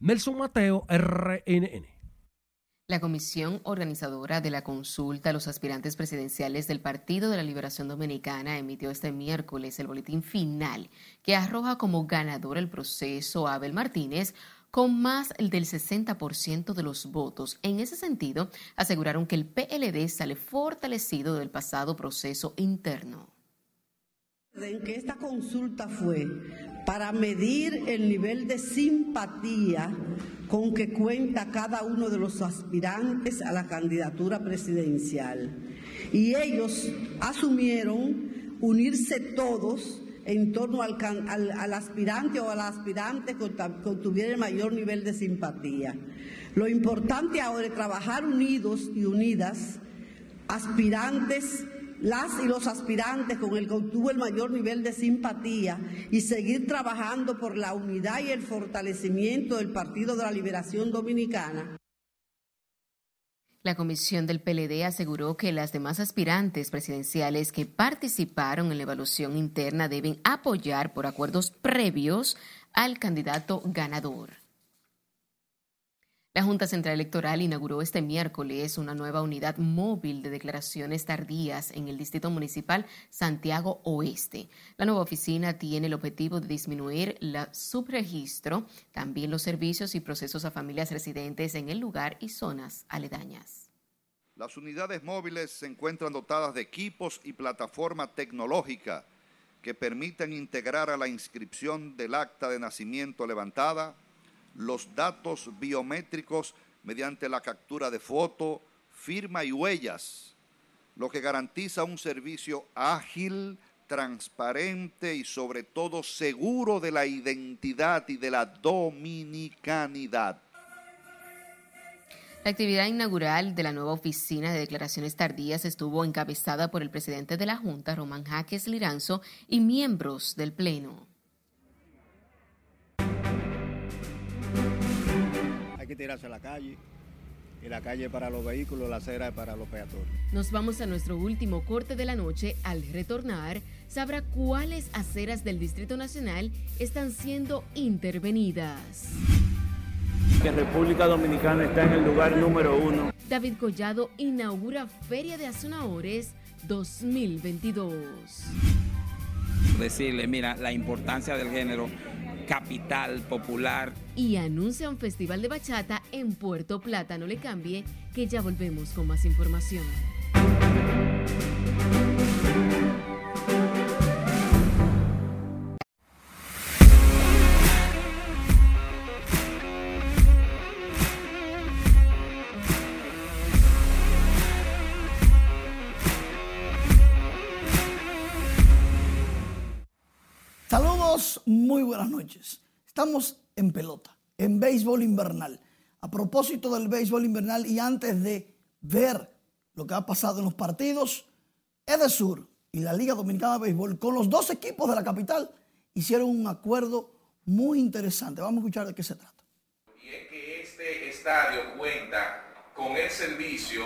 Nelson Mateo, RNN. La comisión organizadora de la consulta a los aspirantes presidenciales del Partido de la Liberación Dominicana emitió este miércoles el boletín final que arroja como ganador el proceso Abel Martínez con más del 60% de los votos. En ese sentido, aseguraron que el PLD sale fortalecido del pasado proceso interno. En que esta consulta fue para medir el nivel de simpatía con que cuenta cada uno de los aspirantes a la candidatura presidencial. Y ellos asumieron unirse todos en torno al, al, aspirante o a la aspirante que, que tuviera el mayor nivel de simpatía. Lo importante ahora es trabajar unidos y unidas, aspirantes las y los aspirantes con el que obtuvo el mayor nivel de simpatía y seguir trabajando por la unidad y el fortalecimiento del Partido de la Liberación Dominicana. La comisión del PLD aseguró que las demás aspirantes presidenciales que participaron en la evaluación interna deben apoyar por acuerdos previos al candidato ganador. La Junta Central Electoral inauguró este miércoles una nueva unidad móvil de declaraciones tardías en el Distrito Municipal Santiago Oeste. La nueva oficina tiene el objetivo de disminuir el subregistro, también los servicios y procesos a familias residentes en el lugar y zonas aledañas. Las unidades móviles se encuentran dotadas de equipos y plataforma tecnológica que permiten integrar a la inscripción del acta de nacimiento levantada los datos biométricos mediante la captura de foto, firma y huellas, lo que garantiza un servicio ágil, transparente y sobre todo seguro de la identidad y de la dominicanidad. La actividad inaugural de la nueva oficina de declaraciones tardías estuvo encabezada por el presidente de la Junta, Román Jaques Liranzo, y miembros del Pleno. Hay que tirarse a la calle. Y la calle para los vehículos, la acera es para los peatones. Nos vamos a nuestro último corte de la noche. Al retornar, sabrá cuáles aceras del Distrito Nacional están siendo intervenidas. Que República Dominicana está en el lugar número uno. David Collado inaugura Feria de Azonadores 2022. Decirle, mira, la importancia del género capital popular. Y anuncia un festival de bachata en Puerto Plata. No le cambie, que ya volvemos con más información. Saludos, muy buenas noches. Estamos en pelota, en béisbol invernal. A propósito del béisbol invernal y antes de ver lo que ha pasado en los partidos, Edesur y la Liga Dominicana de Béisbol con los dos equipos de la capital hicieron un acuerdo muy interesante. Vamos a escuchar de qué se trata. Y es que este estadio cuenta con el servicio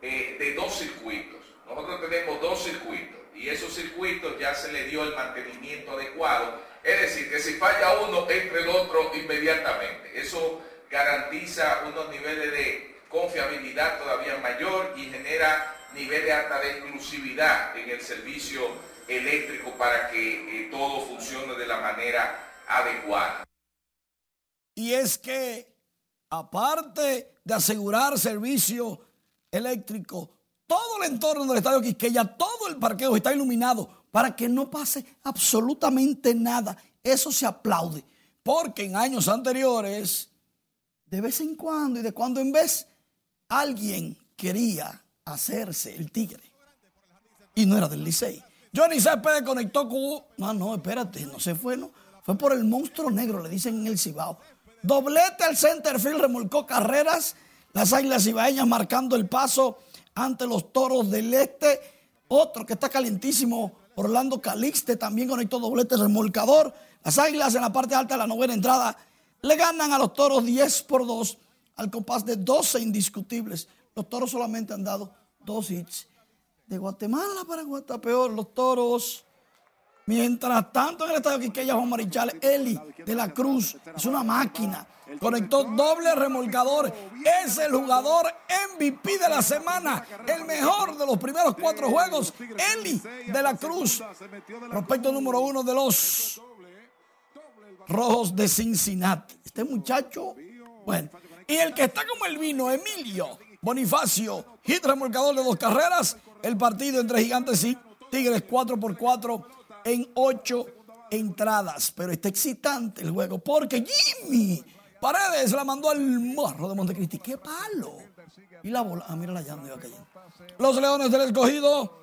eh, de dos circuitos. Nosotros tenemos dos circuitos y esos circuitos ya se le dio el mantenimiento adecuado. Es decir, que si falla uno, entre el otro inmediatamente. Eso garantiza unos niveles de confiabilidad todavía mayor y genera niveles hasta de exclusividad en el servicio eléctrico para que eh, todo funcione de la manera adecuada. Y es que, aparte de asegurar servicio eléctrico, todo el entorno del Estadio Quisqueya, todo el parqueo está iluminado para que no pase absolutamente nada. Eso se aplaude, porque en años anteriores, de vez en cuando y de cuando en vez, alguien quería hacerse el tigre. Y no era del Licey. Johnny Céspedes conectó con... No, no, espérate, no se fue, no. Fue por el monstruo negro, le dicen en el Cibao. Doblete al centerfield, remolcó carreras. Las águilas cibaeñas marcando el paso ante los toros del este. Otro que está calientísimo, Orlando Calixte, también conectó doblete remolcador. Las águilas en la parte alta de la novena entrada le ganan a los toros 10 por 2 al compás de 12 indiscutibles. Los toros solamente han dado dos hits. De Guatemala para Guatapeor, los toros. Mientras tanto, en el estadio Quiqueya, Juan Marichal, Eli de la Cruz, es una máquina. Conectó doble remolcador. Es el jugador MVP de la semana. El mejor de los primeros cuatro juegos. Eli de la Cruz. Prospecto número uno de los Rojos de Cincinnati. Este muchacho, bueno. Y el que está como el vino, Emilio Bonifacio. Hit remolcador de dos carreras. El partido entre Gigantes y Tigres 4 por 4 en ocho entradas, pero está excitante el juego porque Jimmy Paredes la mandó al morro de Montecristi. ¡Qué palo! Y la bola, ah, mira la llama iba cayendo. Los Leones del Escogido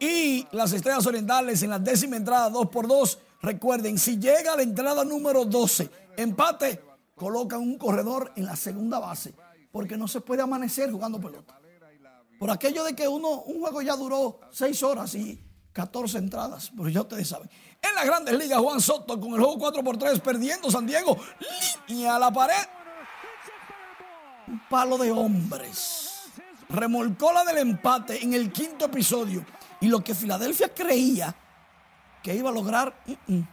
y las Estrellas Orientales en la décima entrada 2 por 2 Recuerden, si llega a la entrada número 12, empate, colocan un corredor en la segunda base, porque no se puede amanecer jugando pelota. Por aquello de que uno, un juego ya duró 6 horas y 14 entradas, pero ya ustedes saben. En las grandes ligas, Juan Soto con el juego 4 por 3 perdiendo San Diego, y a la pared. Un palo de hombres. Remolcó la del empate en el quinto episodio. Y lo que Filadelfia creía que iba a lograr. Mm, mm.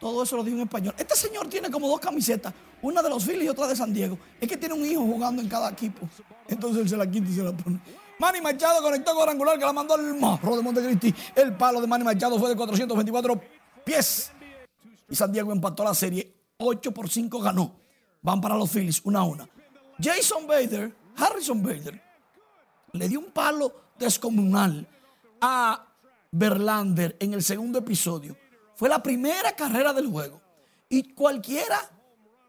Todo eso lo dijo en español. Este señor tiene como dos camisetas, una de los Phillies y otra de San Diego. Es que tiene un hijo jugando en cada equipo. Entonces él se la quita y se la pone. Manny Machado conectó con angular que la mandó al morro de Montecristi. El palo de Manny Machado fue de 424 pies. Y San Diego empató la serie. 8 por 5 ganó. Van para los Phillies, una a una. Jason Bader, Harrison Bader, le dio un palo descomunal a Verlander en el segundo episodio fue la primera carrera del juego. Y cualquiera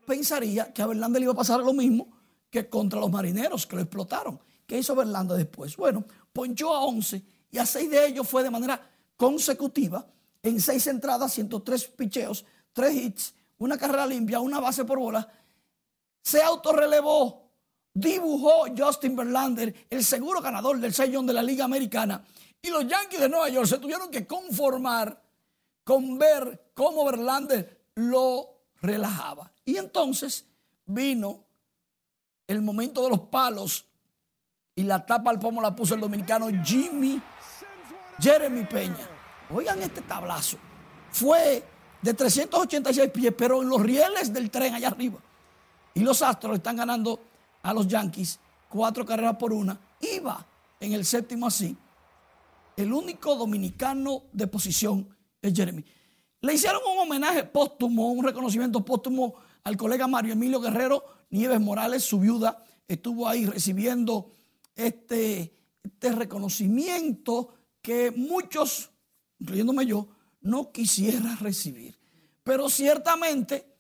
pensaría que a Verlander le iba a pasar lo mismo que contra los marineros que lo explotaron. ¿Qué hizo Verlander después? Bueno, ponchó a 11 y a 6 de ellos fue de manera consecutiva en 6 entradas, 103 picheos, 3 hits, una carrera limpia, una base por bola. Se autorrelevó, dibujó Justin Verlander, el seguro ganador del sellón de la Liga Americana y los Yankees de Nueva York se tuvieron que conformar con ver cómo Verlander lo relajaba. Y entonces vino el momento de los palos y la tapa al pomo la puso el dominicano Jimmy Jeremy Peña. Oigan este tablazo. Fue de 386 pies, pero en los rieles del tren allá arriba. Y los Astros están ganando a los Yankees cuatro carreras por una. Iba en el séptimo así el único dominicano de posición es Jeremy. Le hicieron un homenaje póstumo, un reconocimiento póstumo al colega Mario Emilio Guerrero Nieves Morales, su viuda, estuvo ahí recibiendo este, este reconocimiento que muchos, incluyéndome yo, no quisiera recibir. Pero ciertamente,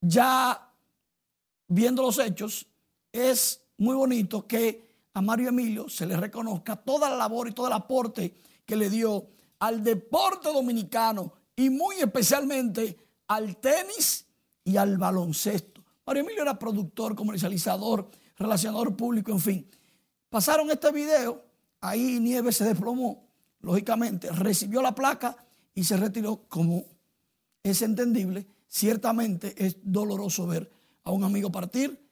ya viendo los hechos, es muy bonito que a Mario Emilio se le reconozca toda la labor y todo el aporte que le dio al deporte dominicano y muy especialmente al tenis y al baloncesto. Mario Emilio era productor, comercializador, relacionador público, en fin. Pasaron este video, ahí Nieves se desplomó, lógicamente, recibió la placa y se retiró como es entendible. Ciertamente es doloroso ver a un amigo partir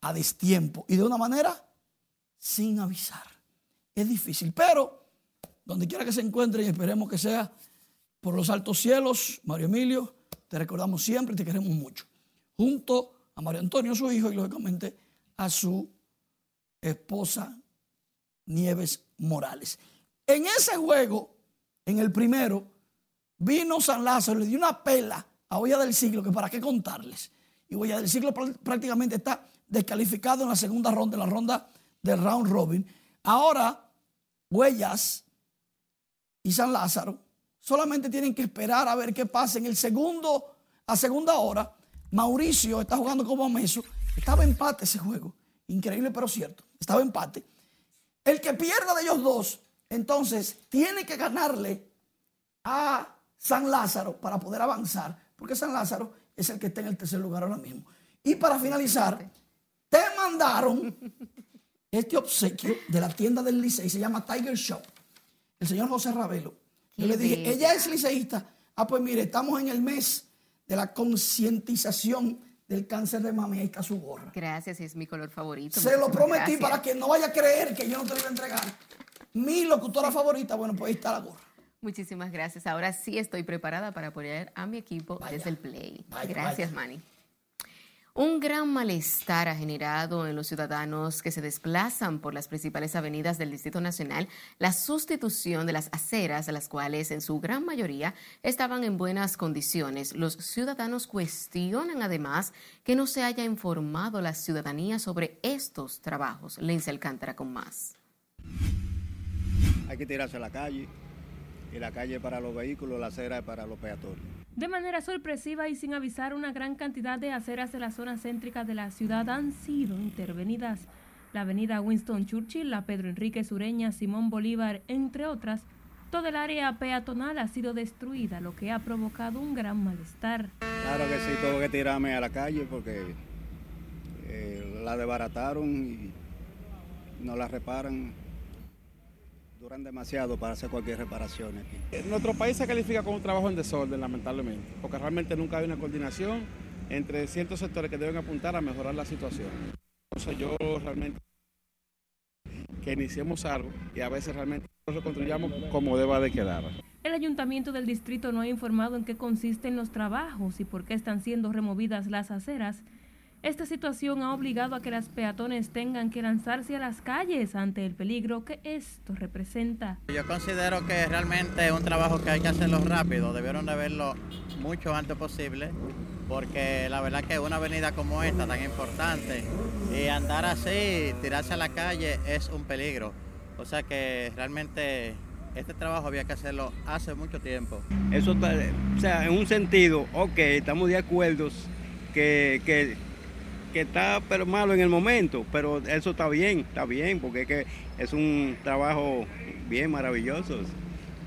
a destiempo y de una manera sin avisar. Es difícil, pero donde quiera que se encuentre y esperemos que sea por los altos cielos, Mario Emilio, te recordamos siempre y te queremos mucho. Junto a Mario Antonio, su hijo, y lógicamente a su esposa Nieves Morales. En ese juego, en el primero, vino San Lázaro, le dio una pela a Olla del Siglo, que para qué contarles. Y Olla del Siglo prácticamente está descalificado en la segunda ronda, en la ronda del round robin. Ahora, Huellas y San Lázaro solamente tienen que esperar a ver qué pasa en el segundo, a segunda hora. Mauricio está jugando como Meso. Estaba empate ese juego. Increíble, pero cierto. Estaba empate. El que pierda de ellos dos, entonces, tiene que ganarle a San Lázaro para poder avanzar, porque San Lázaro es el que está en el tercer lugar ahora mismo. Y para finalizar, te mandaron este obsequio de la tienda del Licey, se llama Tiger Shop, el señor José Ravelo. Yo le dije, ella es liceísta. Ah, pues mire, estamos en el mes de la concientización del cáncer de mama y ahí está su gorra. Gracias, es mi color favorito. Se lo prometí para que no vaya a creer que yo no te lo iba a entregar. Mi locutora favorita, bueno, pues ahí está la gorra. Muchísimas gracias. Ahora sí estoy preparada para apoyar a mi equipo desde el Play. gracias, Manny. Un gran malestar ha generado en los ciudadanos que se desplazan por las principales avenidas del Distrito Nacional la sustitución de las aceras, las cuales en su gran mayoría estaban en buenas condiciones. Los ciudadanos cuestionan además que no se haya informado la ciudadanía sobre estos trabajos. Lenza Alcántara con más. Hay que tirarse a la calle y la calle para los vehículos, la acera para los peatones. De manera sorpresiva y sin avisar, una gran cantidad de aceras de la zona céntrica de la ciudad han sido intervenidas. La avenida Winston Churchill, la Pedro Enrique Sureña, Simón Bolívar, entre otras, toda el área peatonal ha sido destruida, lo que ha provocado un gran malestar. Claro que sí, tuve que tirarme a la calle porque eh, la desbarataron y no la reparan. Duran demasiado para hacer cualquier reparación aquí. Nuestro país se califica como un trabajo en desorden, lamentablemente, porque realmente nunca hay una coordinación entre ciertos sectores que deben apuntar a mejorar la situación. Entonces yo realmente que iniciemos algo y a veces realmente lo construyamos como deba de quedar. El ayuntamiento del distrito no ha informado en qué consisten los trabajos y por qué están siendo removidas las aceras. Esta situación ha obligado a que las peatones tengan que lanzarse a las calles ante el peligro que esto representa. Yo considero que realmente es un trabajo que hay que hacerlo rápido, debieron de verlo mucho antes posible, porque la verdad que una avenida como esta tan importante y andar así, tirarse a la calle es un peligro. O sea que realmente este trabajo había que hacerlo hace mucho tiempo. Eso está, o sea, en un sentido, ok, estamos de acuerdo que, que que está pero malo en el momento, pero eso está bien, está bien, porque es que es un trabajo bien maravilloso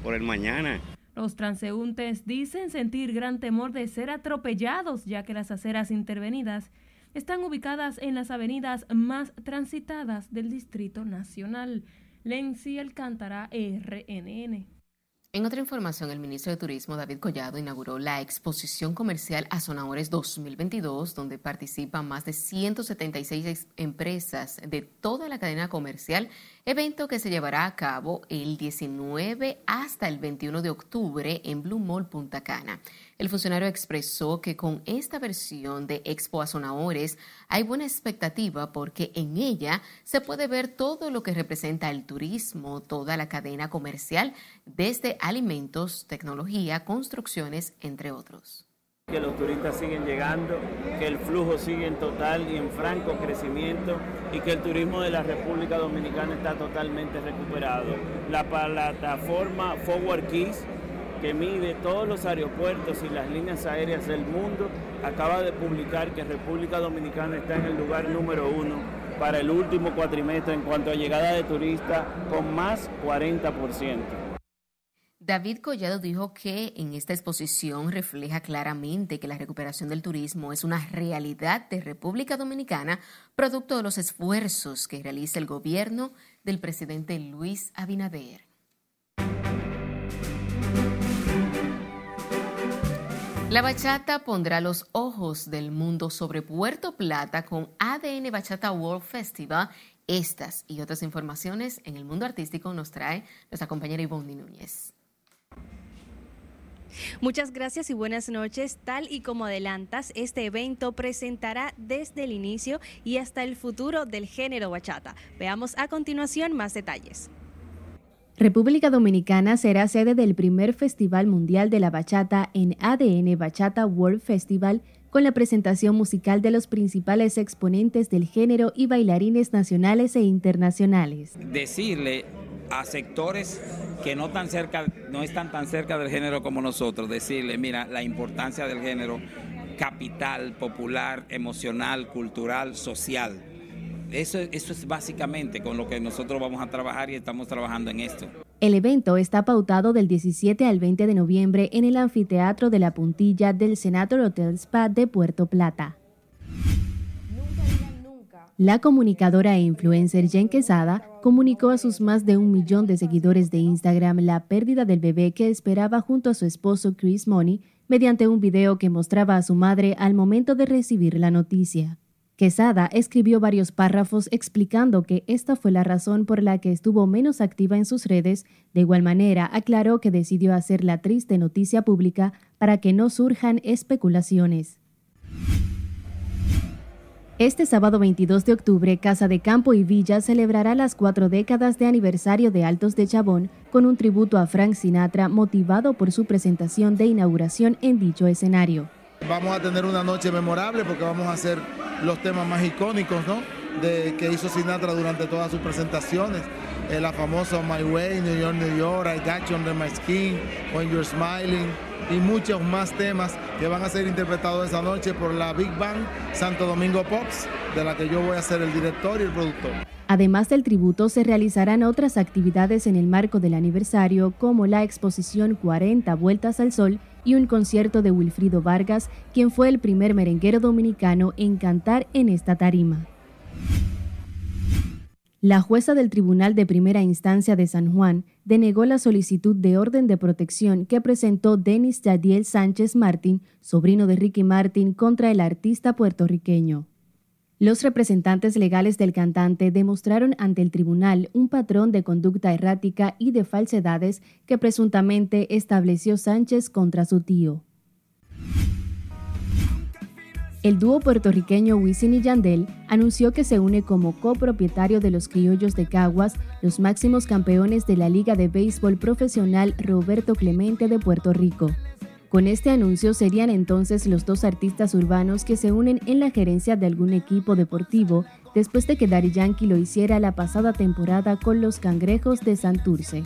por el mañana. Los transeúntes dicen sentir gran temor de ser atropellados, ya que las aceras intervenidas están ubicadas en las avenidas más transitadas del Distrito Nacional. Lenzi Alcántara, RNN. En otra información, el ministro de Turismo, David Collado, inauguró la exposición comercial Azonadores 2022, donde participan más de 176 empresas de toda la cadena comercial, evento que se llevará a cabo el 19 hasta el 21 de octubre en Blue Mall Punta Cana. El funcionario expresó que con esta versión de Expo Azonadores hay buena expectativa porque en ella se puede ver todo lo que representa el turismo, toda la cadena comercial, desde alimentos, tecnología, construcciones, entre otros que los turistas siguen llegando, que el flujo sigue en total y en franco crecimiento y que el turismo de la República Dominicana está totalmente recuperado. La plataforma Forward Keys que mide todos los aeropuertos y las líneas aéreas del mundo, acaba de publicar que República Dominicana está en el lugar número uno para el último cuatrimestre en cuanto a llegada de turistas con más 40%. David Collado dijo que en esta exposición refleja claramente que la recuperación del turismo es una realidad de República Dominicana, producto de los esfuerzos que realiza el gobierno del presidente Luis Abinader. La bachata pondrá los ojos del mundo sobre Puerto Plata con ADN Bachata World Festival. Estas y otras informaciones en el mundo artístico nos trae nuestra compañera Ivonne Núñez. Muchas gracias y buenas noches. Tal y como adelantas, este evento presentará desde el inicio y hasta el futuro del género bachata. Veamos a continuación más detalles. República Dominicana será sede del primer Festival Mundial de la Bachata en ADN Bachata World Festival con la presentación musical de los principales exponentes del género y bailarines nacionales e internacionales. Decirle a sectores que no, tan cerca, no están tan cerca del género como nosotros, decirle, mira, la importancia del género capital, popular, emocional, cultural, social eso, es básicamente con lo que nosotros vamos a trabajar y estamos trabajando en esto. El evento está pautado del 17 al 20 de noviembre en el anfiteatro de la Puntilla del Senator Hotel Spa de Puerto Plata. La comunicadora e influencer Jen Quesada comunicó a sus más de un millón de seguidores de Instagram la pérdida del bebé que esperaba junto a su esposo Chris Money mediante un video que mostraba a su madre al momento de recibir la noticia. Quesada escribió varios párrafos explicando que esta fue la razón por la que estuvo menos activa en sus redes. De igual manera, aclaró que decidió hacer la triste noticia pública para que no surjan especulaciones. Este sábado 22 de octubre, Casa de Campo y Villa celebrará las cuatro décadas de aniversario de Altos de Chabón con un tributo a Frank Sinatra motivado por su presentación de inauguración en dicho escenario. Vamos a tener una noche memorable porque vamos a hacer los temas más icónicos ¿no? de, que hizo Sinatra durante todas sus presentaciones. eh, la famosa My Way, New York, New York, I Got You Under My Skin, When You're Smiling y muchos más temas que van a ser interpretados esa noche por la Big Band Santo Domingo Pops, de la que yo voy a ser el director y el productor. Además del tributo, se realizarán otras actividades en el marco del aniversario, como la exposición 40 Vueltas al Sol y un concierto de Wilfrido Vargas, quien fue el primer merenguero dominicano en cantar en esta tarima. La jueza del Tribunal de Primera Instancia de San Juan denegó la solicitud de orden de protección que presentó Denis Yadiel Sánchez Martín, sobrino de Ricky Martin, contra el artista puertorriqueño. Los representantes legales del cantante demostraron ante el tribunal un patrón de conducta errática y de falsedades que presuntamente estableció Sánchez contra su tío. El dúo puertorriqueño Wisin y Yandel anunció que se une como copropietario de los Criollos de Caguas, los máximos campeones de la Liga de Béisbol Profesional Roberto Clemente de Puerto Rico. Con este anuncio serían entonces los dos artistas urbanos que se unen en la gerencia de algún equipo deportivo después de que Daddy Yankee lo hiciera la pasada temporada con los Cangrejos de Santurce.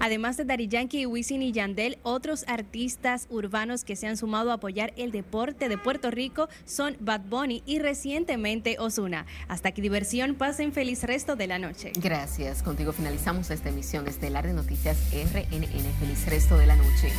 Además de Daddy Yankee, Wisin y Yandel, otros artistas urbanos que se han sumado a apoyar el deporte de Puerto Rico son Bad Bunny y recientemente Osuna. Hasta que diversión, pasen feliz resto de la noche. Gracias. Contigo finalizamos esta emisión estelar de Noticias RNN. Feliz resto de la noche.